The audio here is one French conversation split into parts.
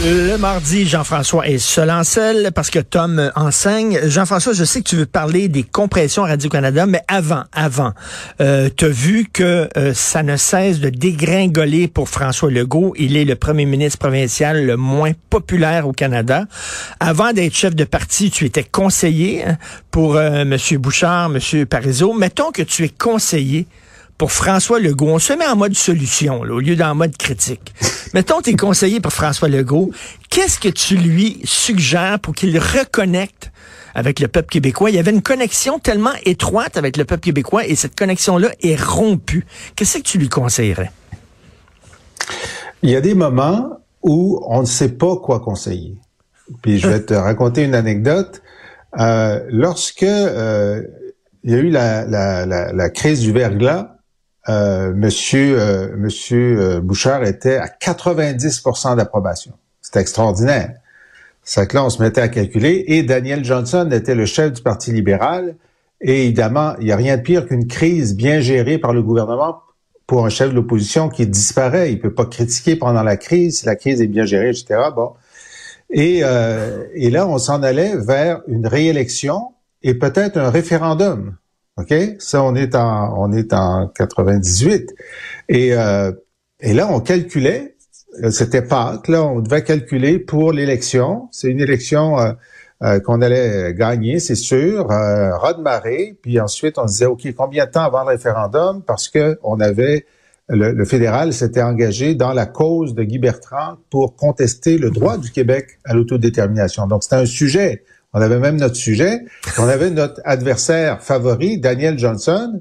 Le mardi, Jean-François est seul en selle parce que Tom enseigne. Jean-François, je sais que tu veux parler des compressions Radio-Canada, mais avant, avant, euh, tu as vu que euh, ça ne cesse de dégringoler pour François Legault. Il est le premier ministre provincial le moins populaire au Canada. Avant d'être chef de parti, tu étais conseiller hein, pour euh, M. Bouchard, M. Parizeau. Mettons que tu es conseiller pour François Legault. On se met en mode solution là, au lieu d'en mode critique. Mettons, tu es conseiller pour François Legault. Qu'est-ce que tu lui suggères pour qu'il reconnecte avec le peuple québécois? Il y avait une connexion tellement étroite avec le peuple québécois et cette connexion-là est rompue. Qu'est-ce que tu lui conseillerais? Il y a des moments où on ne sait pas quoi conseiller. Puis je vais te raconter une anecdote. Euh, lorsque euh, il y a eu la, la, la, la crise du verglas, euh, Monsieur, euh, Monsieur euh, Bouchard était à 90% d'approbation. C'était extraordinaire. C'est que là, on se mettait à calculer. Et Daniel Johnson était le chef du Parti libéral. Et évidemment, il n'y a rien de pire qu'une crise bien gérée par le gouvernement pour un chef de l'opposition qui disparaît. Il peut pas critiquer pendant la crise si la crise est bien gérée, etc. Bon. Euh, et là, on s'en allait vers une réélection et peut-être un référendum. OK? Ça, on est en, on est en 98. Et, euh, et là, on calculait, euh, c'était Pâques, là, on devait calculer pour l'élection. C'est une élection euh, euh qu'on allait gagner, c'est sûr, euh, raz marée. Puis ensuite, on se disait, OK, combien de temps avant le référendum? Parce que on avait, le, le fédéral s'était engagé dans la cause de Guy Bertrand pour contester le droit du Québec à l'autodétermination. Donc, c'était un sujet on avait même notre sujet. On avait notre adversaire favori, Daniel Johnson,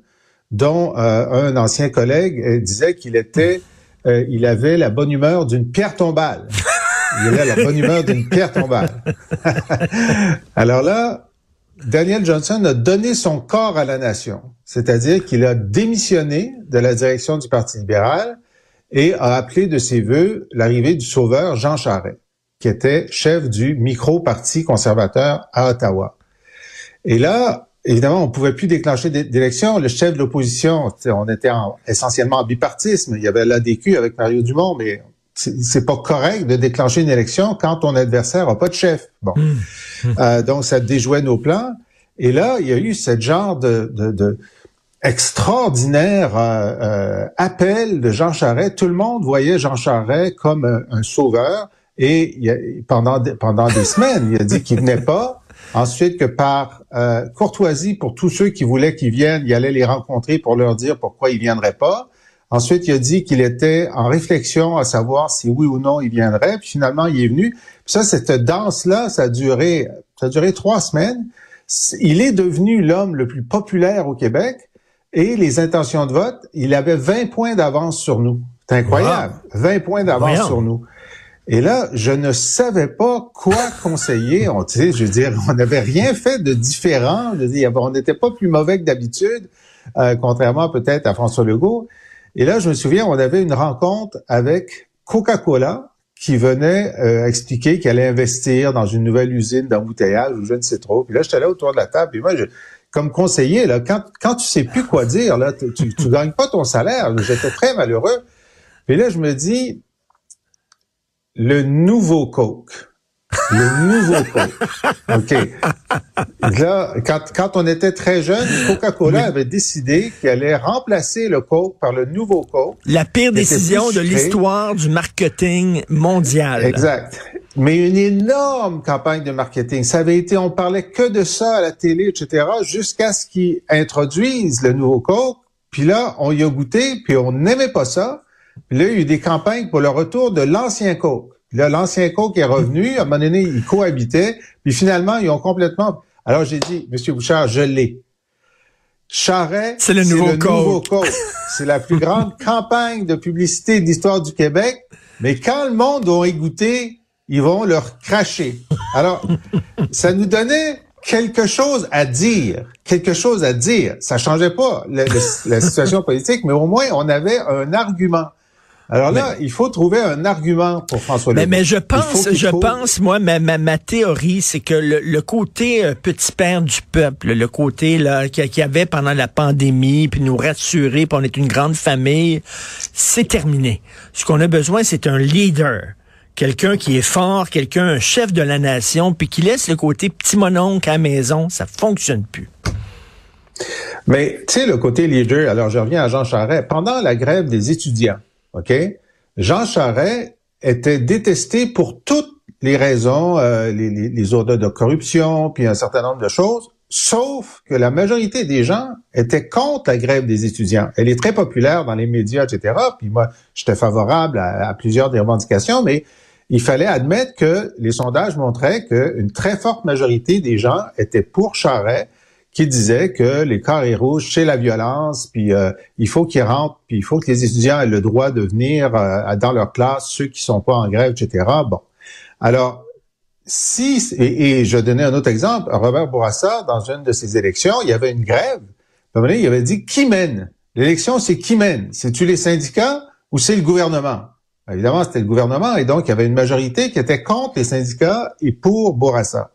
dont euh, un ancien collègue euh, disait qu'il était, euh, il avait la bonne humeur d'une pierre tombale. Il avait la bonne humeur d'une pierre tombale. Alors là, Daniel Johnson a donné son corps à la nation, c'est-à-dire qu'il a démissionné de la direction du Parti libéral et a appelé de ses voeux l'arrivée du sauveur Jean Charest qui était chef du micro-parti conservateur à Ottawa. Et là, évidemment, on pouvait plus déclencher d'élection. Le chef de l'opposition, on était essentiellement en bipartisme. Il y avait l'ADQ avec Mario Dumont, mais c'est pas correct de déclencher une élection quand ton adversaire a pas de chef. Bon, mmh. Mmh. Euh, donc ça déjouait nos plans. Et là, il y a eu ce genre de, de, de extraordinaire euh, euh, appel de Jean Charest. Tout le monde voyait Jean Charest comme un sauveur. Et il pendant, pendant des semaines, il a dit qu'il venait pas. Ensuite, que par euh, courtoisie pour tous ceux qui voulaient qu'il vienne, il allait les rencontrer pour leur dire pourquoi il viendrait pas. Ensuite, il a dit qu'il était en réflexion à savoir si oui ou non il viendrait. Puis finalement, il est venu. Puis ça, cette danse-là, ça a duré, ça a duré trois semaines. Il est devenu l'homme le plus populaire au Québec. Et les intentions de vote, il avait 20 points d'avance sur nous. C'est incroyable. 20 points d'avance sur nous. Et là, je ne savais pas quoi conseiller. On, tu sais, je veux dire, on n'avait rien fait de différent. Je veux dire, on n'était pas plus mauvais que d'habitude, euh, contrairement peut-être à François Legault. Et là, je me souviens, on avait une rencontre avec Coca-Cola qui venait euh, expliquer qu'elle allait investir dans une nouvelle usine d'embouteillage ou je ne sais trop. Puis là, j'étais là autour de la table. Puis moi, je, comme conseiller, là, quand, quand tu sais plus quoi dire, là, tu, tu gagnes pas ton salaire. J'étais très malheureux. Puis là, je me dis, le nouveau Coke. Le nouveau Coke. OK. Là, quand, quand on était très jeune, Coca-Cola avait décidé qu'elle allait remplacer le Coke par le nouveau Coke. La pire décision de l'histoire du marketing mondial. Exact. Mais une énorme campagne de marketing. Ça avait été, on parlait que de ça à la télé, etc., jusqu'à ce qu'ils introduisent le nouveau Coke. Puis là, on y a goûté, puis on n'aimait pas ça. Puis là, il y a eu des campagnes pour le retour de l'ancien Coke. Là, l'ancien Coke est revenu. À un moment donné, ils cohabitaient. Puis finalement, ils ont complètement... Alors, j'ai dit, Monsieur Bouchard, je l'ai. Charret, c'est le, nouveau, Coke. c'est la plus grande campagne de publicité de l'histoire du Québec. Mais quand le monde y goûter, ils vont leur cracher. Alors, ça nous donnait quelque chose à dire, quelque chose à dire. Ça changeait pas la situation politique, mais au moins on avait un argument. Alors là, il faut trouver un argument pour François mais, Legault. Mais je Il faut pense, je faut- pense, moi, ma, ma, ma théorie, c'est que le, le côté euh, petit père du peuple, le côté là qu'il y avait pendant la pandémie, puis nous rassurer, puis on est une grande famille, c'est terminé. Ce qu'on a besoin, c'est un leader. Quelqu'un qui est fort, quelqu'un, un chef de la nation, puis qui laisse le côté petit mononcle à la maison, ça fonctionne plus. Mais tu sais, le côté leader, alors je reviens à Jean Charest. Pendant la grève des étudiants, OK, Jean Charest était détesté pour toutes les raisons, euh, les, les, les ordres de corruption, puis un certain nombre de choses, sauf que la majorité des gens étaient contre la grève des étudiants. Elle est très populaire dans les médias, etc. Puis moi, j'étais favorable à, plusieurs des revendications, mais il fallait admettre que les sondages montraient qu'une très forte majorité des gens étaient pour Charest, qui disait que les carrés rouges, c'est la violence, puis euh, il faut qu'ils rentrent, puis il faut que les étudiants aient le droit de venir euh, dans leur classe, ceux qui sont pas en grève, etc. Bon. Alors, si, et, et je donnais un autre exemple, Robert Bourassa, dans une de ses élections, il y avait une grève, il avait dit qui mène? L'élection, c'est qui mène? C'est-tu les syndicats ou c'est le gouvernement? Évidemment, c'était le gouvernement, et donc il y avait une majorité qui était contre les syndicats et pour Bourassa.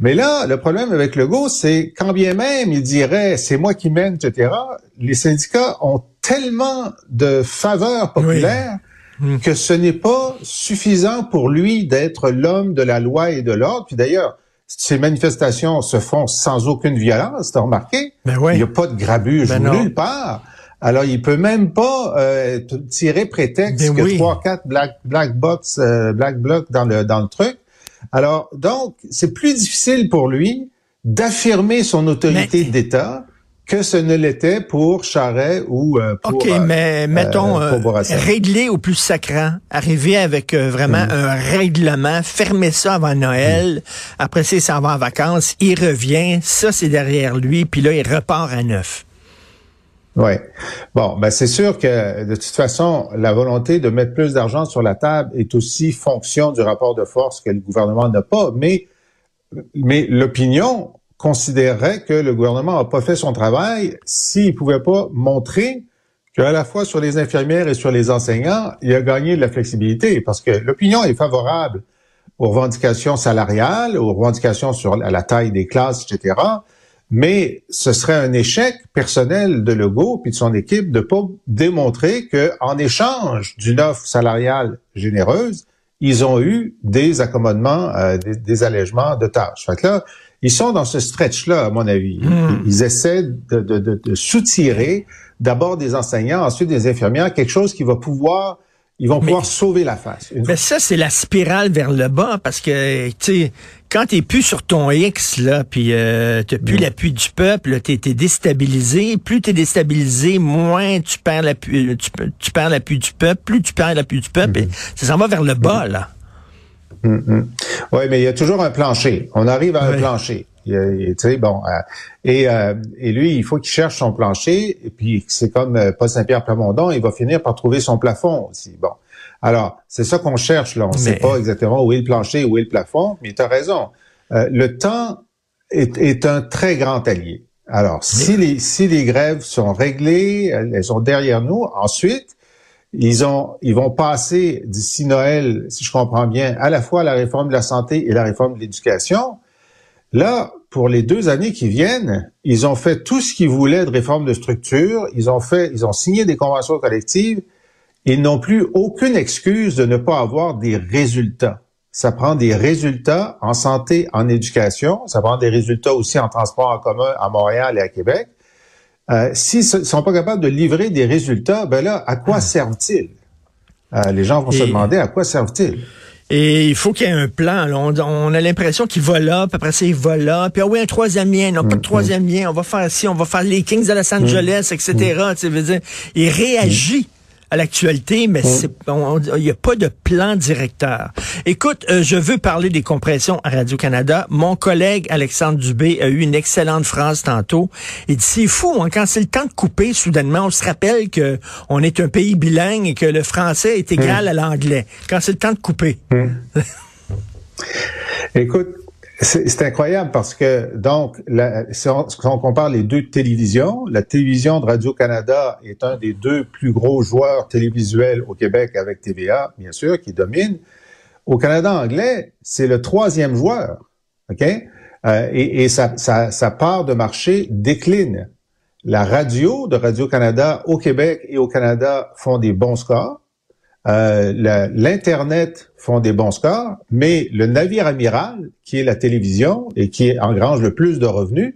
Mais là, le problème avec Legault, c'est quand bien même il dirait c'est moi qui mène, etc., les syndicats ont tellement de faveurs populaires Oui. que ce n'est pas suffisant pour lui d'être l'homme de la loi et de l'ordre. Puis d'ailleurs, ces manifestations se font sans aucune violence, t'as remarqué? Ben ouais. Il n'y a pas de grabuge Ben nulle part. Alors, il peut même pas euh, tirer prétexte Ben que oui. trois, quatre black, black box, euh, black blocs dans le dans le truc. Alors, donc, c'est plus difficile pour lui d'affirmer son autorité Mais- d'État que ce ne l'était pour Charret ou euh, pour. OK, euh, mais mettons, euh, pour euh, régler au plus sacrant, arriver avec euh, vraiment Mm. un règlement, fermer ça avant Noël, après ça, il s'en va en vacances, il revient, ça c'est derrière lui, puis là, il repart à neuf. Oui. Bon, ben c'est sûr que de toute façon, la volonté de mettre plus d'argent sur la table est aussi fonction du rapport de force que le gouvernement n'a pas, mais mais l'opinion considérerait que le gouvernement n'a pas fait son travail s'il pouvait pas montrer qu'à la fois sur les infirmières et sur les enseignants, il a gagné de la flexibilité parce que l'opinion est favorable aux revendications salariales, aux revendications sur la taille des classes, etc. Mais ce serait un échec personnel de Legault puis de son équipe de pas démontrer que en échange d'une offre salariale généreuse, ils ont eu des accommodements, euh, des, des allègements de tâches. Fait que là, ils sont dans ce stretch-là, à mon avis. Hmm. Ils, ils essaient de, de, de, de soutirer d'abord des enseignants, ensuite des infirmières, quelque chose qui va pouvoir, ils vont pouvoir sauver la face. Une Mais ça, c'est la spirale vers le bas, parce que, tu sais, quand t'es plus sur ton X, là, puis euh, t'as plus Mm. l'appui du peuple, t'es, t'es déstabilisé. Plus t'es déstabilisé, moins tu perds l'appui, tu, tu perds l'appui du peuple. Plus tu perds l'appui du peuple, Mm-hmm. et ça s'en va vers le bas, là. Oui, mais il y a toujours un plancher. On arrive à un plancher. Il- Tu sais, bon, euh, et, euh, et lui, il faut qu'il cherche son plancher. Et puis, c'est comme euh, Paul Saint-Pierre Plamondon, il va finir par trouver son plafond aussi. Bon, alors c'est ça qu'on cherche là. On ne Mais- sait pas exactement où est le plancher, où est le plafond. Mais tu as raison. Euh, le temps est, est un très grand allié. Alors, si les si les grèves sont réglées, elles elles sont derrière nous. Ensuite, ils ont, ils vont passer d'ici Noël, si je comprends bien, à la fois la réforme de la santé et la réforme de l'éducation. Là, pour les deux années qui viennent, ils ont fait tout ce qu'ils voulaient de réforme de structure. Ils ont fait, ils ont signé des conventions collectives. Ils n'ont plus aucune excuse de ne pas avoir des résultats. Ça prend des résultats en santé, en éducation. Ça prend des résultats aussi en transport en commun à Montréal et à Québec. Euh, S'ils ne sont pas capables de livrer des résultats, ben là, à quoi servent-ils? Euh, les gens vont se demander à quoi servent-ils? Et il faut qu'il y ait un plan. là. On, on a l'impression qu'il va là, puis après ça, il va là. Puis ah oui, un troisième lien. Non, pas de troisième lien. On va faire ci, on va faire les Kings de Los Angeles, etc. Tu sais, veux dire, il réagit à l'actualité, mais on- il n'y a pas de plan directeur. Écoute, euh, je veux parler des compressions à Radio-Canada. Mon collègue Alexandre Dubé a eu une excellente phrase tantôt. Il dit, c'est fou, hein, quand c'est le temps de couper, soudainement, on se rappelle que on est un pays bilingue et que le français est égal à l'anglais. Quand c'est le temps de couper. Écoute, C'est incroyable parce que, donc, la, si, on, compare les deux télévisions, la télévision de Radio-Canada est un des deux plus gros joueurs télévisuels au Québec avec TVA, bien sûr, qui domine. Au Canada anglais, c'est le troisième joueur, OK? Euh, et, et sa, sa, part de marché décline. La radio de Radio-Canada au Québec et au Canada font des bons scores. Euh, L'Internet font des bons scores, mais le navire amiral, qui est la télévision et qui engrange le plus de revenus,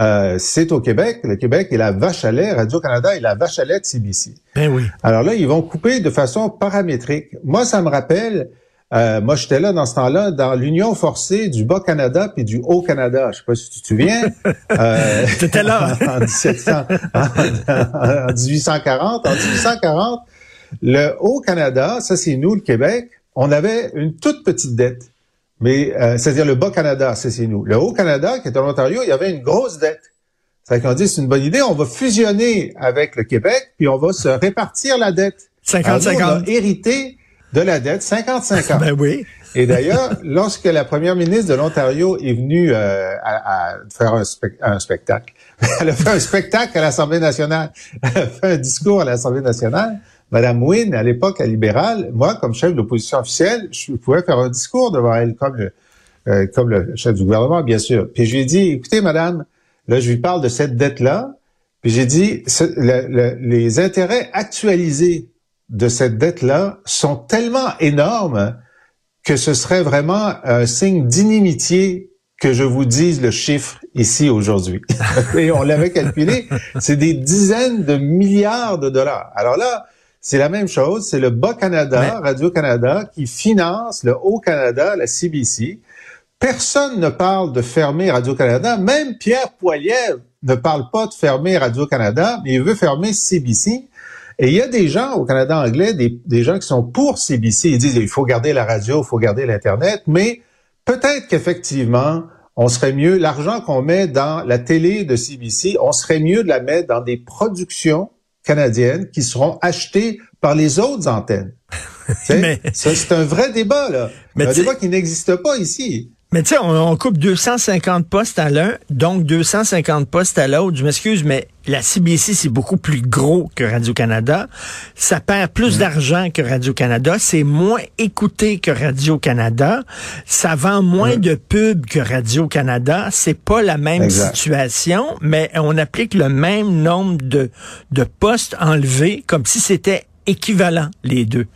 euh, c'est au Québec. Le Québec est la vache à lait. Radio-Canada est la vache à lait de CBC. Ben oui. Alors là, ils vont couper de façon paramétrique. Moi, ça me rappelle, euh, moi, j'étais là dans ce temps-là, dans l'union forcée du Bas-Canada puis du Haut-Canada. Je sais pas si tu te souviens. Euh, T'étais là. en, 1700, en, 1840. En 1840, le Haut-Canada, ça c'est nous, le Québec, on avait une toute petite dette. Mais euh, c'est-à-dire le Bas-Canada, ça c'est nous. Le Haut-Canada, qui est en Ontario, il y avait une grosse dette. Ça qu'on dit c'est une bonne idée, on va fusionner avec le Québec, puis on va se répartir la dette. 50-50. On a hérité de la dette 50-50. ben oui. Et d'ailleurs, lorsque la première ministre de l'Ontario est venue euh, à, faire un, un, spectacle, elle a fait un spectacle à l'Assemblée nationale, elle a fait un discours à l'Assemblée nationale, Madame Wynne, à l'époque, à libérale, moi, comme chef de l'opposition officielle, je pouvais faire un discours devant elle comme le, euh, comme le chef du gouvernement, bien sûr. Puis je lui ai dit, écoutez, madame, là, je lui parle de cette dette-là. Puis j'ai dit, les intérêts actualisés de cette dette-là sont tellement énormes que ce serait vraiment un signe d'inimitié que je vous dise le chiffre ici aujourd'hui. Et on l'avait calculé, c'est des dizaines de milliards de dollars. Alors là, c'est la même chose, c'est le Bas-Canada, Radio-Canada, qui finance le Haut-Canada, la CBC. Personne ne parle de fermer Radio-Canada, même Pierre Poilievre ne parle pas de fermer Radio-Canada, mais il veut fermer CBC. Et il y a des gens au Canada anglais, des, des gens qui sont pour CBC, ils disent il faut garder la radio, il faut garder l'Internet, mais peut-être qu'effectivement, on serait mieux, l'argent qu'on met dans la télé de CBC, on serait mieux de la mettre dans des productions canadiennes qui seront achetées par les autres antennes. c'est un vrai débat, là. un débat qui n'existe pas ici. Mais tu sais, on, coupe 250 postes à l'un, donc 250 postes à l'autre. Je m'excuse, mais la CBC, c'est beaucoup plus gros que Radio-Canada. Ça perd plus mm. d'argent que Radio-Canada. C'est moins écouté que Radio-Canada. Ça vend moins mm. de pubs que Radio-Canada. C'est pas la même situation, mais on applique le même nombre de, de postes enlevés comme si c'était équivalent, les deux.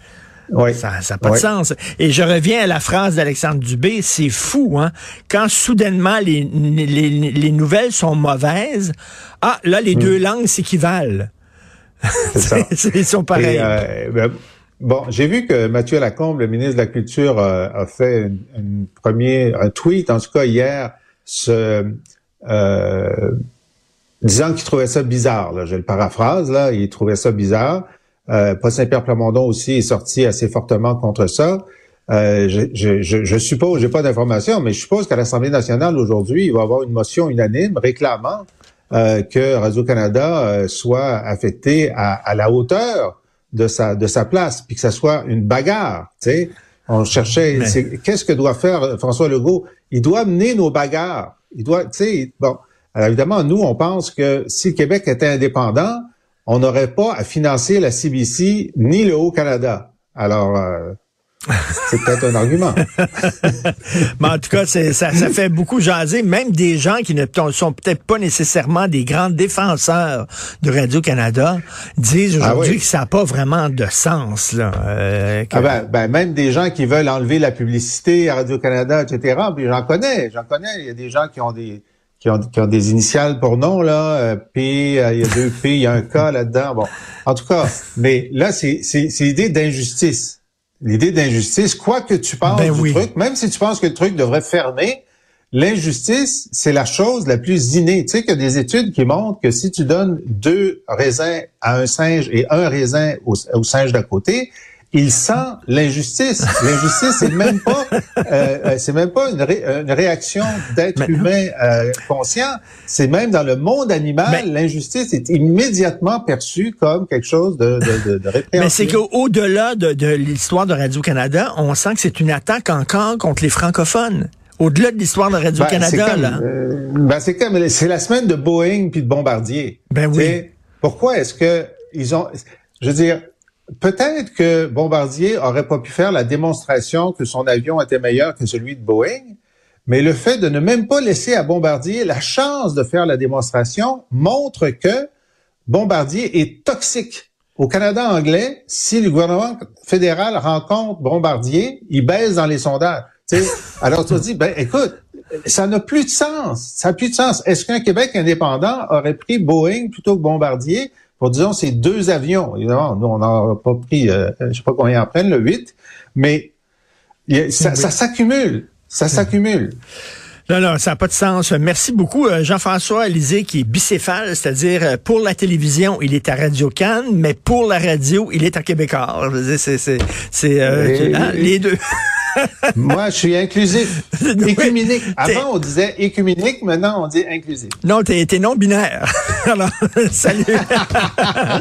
Oui. Ça n'a pas de sens. Et je reviens à la phrase d'Alexandre Dubé, c'est fou, hein? Quand soudainement les, les, les, nouvelles sont mauvaises, ah, là, les hmm. deux langues s'équivalent. C'est ça. Ils sont pareils. Euh, ben, bon, j'ai vu que Mathieu Lacombe, le ministre de la Culture, euh, a fait un premier, un tweet, en tout cas hier, ce, euh, disant qu'il trouvait ça bizarre. Là, je le paraphrase, là, il trouvait ça bizarre. Euh, Paul Saint-Pierre Plamondon aussi est sorti assez fortement contre ça. Euh, je, je, je, je, suppose, j'ai pas d'informations, mais je suppose qu'à l'Assemblée nationale aujourd'hui, il va y avoir une motion unanime réclamant euh, que Radio-Canada euh, soit affecté à, à, la hauteur de sa de sa place, puis que ça soit une bagarre. Tu sais, on cherchait, qu'est-ce que doit faire François Legault? Il doit mener nos bagarres. Il doit, tu sais, bon. Alors évidemment, nous, on pense que si le Québec était indépendant, on n'aurait pas à financer la CBC ni le Haut-Canada. Alors, euh, c'est peut-être un argument. Mais en tout cas, ça, ça fait beaucoup jaser. Même des gens qui ne sont peut-être pas nécessairement des grands défenseurs de Radio-Canada disent ah aujourd'hui que ça n'a pas vraiment de sens. Là, euh, ah ben, ben, même des gens qui veulent enlever la publicité à Radio-Canada, etc. Puis j'en connais, j'en connais. Il y a des gens qui ont des qui ont, des initiales pour nom, là, euh, P, euh, il y a deux P, il y a un K là-dedans. Bon, en tout cas, mais là, c'est l'idée d'injustice. L'idée d'injustice, quoi que tu penses ben du truc, même si tu penses que le truc devrait fermer, l'injustice, c'est la chose la plus innée. Tu sais qu'il y a des études qui montrent que si tu donnes deux raisins à un singe et un raisin au, au singe d'à côté, il sent l'injustice. L'injustice, c'est même pas, euh, euh, c'est même pas une, réaction d'être humain euh, conscient. C'est même dans le monde animal, l'injustice est immédiatement perçue comme quelque chose de, de, de, Mais c'est qu'au-delà de, de l'histoire de Radio-Canada, on sent que c'est une attaque encore contre les francophones Au-delà de l'histoire de Radio-Canada, ben, là. Euh, ben, c'est comme, c'est la semaine de Boeing puis de Bombardier. Ben oui. T'sais, pourquoi est-ce que ils ont, je veux dire, peut-être que Bombardier aurait pas pu faire la démonstration que son avion était meilleur que celui de Boeing, mais le fait de ne même pas laisser à Bombardier la chance de faire la démonstration montre que Bombardier est toxique. Au Canada anglais, si le gouvernement fédéral rencontre Bombardier, il baisse dans les sondages. T'sais, alors tu te dis, ben écoute, ça n'a plus de sens. Ça n'a plus de sens. Est-ce qu'un Québec indépendant aurait pris Boeing plutôt que Bombardier? Pour, disons, ces deux avions? Évidemment, nous, on n'a pas pris, euh, je sais pas combien en prennent, le 8, mais ça, ça s'accumule. Ça s'accumule. Non, non, ça n'a pas de sens. Merci beaucoup, euh, Jean-François Alizé, qui est bicéphale, c'est-à-dire euh, pour la télévision, il est à Radio Cannes, mais pour la radio, il est à Québécois. C'est, c'est, c'est euh, hein, les deux. Moi, je suis inclusif. Écuménique. Avant, on disait écuménique, maintenant, on dit inclusif. Non, t'es, es non-binaire. Alors, salut.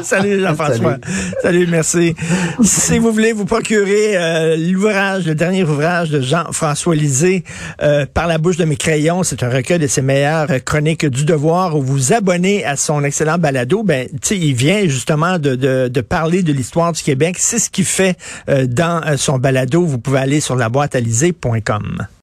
salut, Jean-François. Salut. salut. merci. Si vous voulez vous procurer euh, l'ouvrage, le dernier ouvrage de Jean-François Lisée, euh, Par la bouche de mes crayons, c'est un recueil de ses meilleures chroniques du devoir, où vous abonnez à son excellent balado, ben, tu sais, il vient justement de, de, de parler de l'histoire du Québec. C'est ce qu'il fait euh, dans son balado. Vous pouvez aller sur la boîte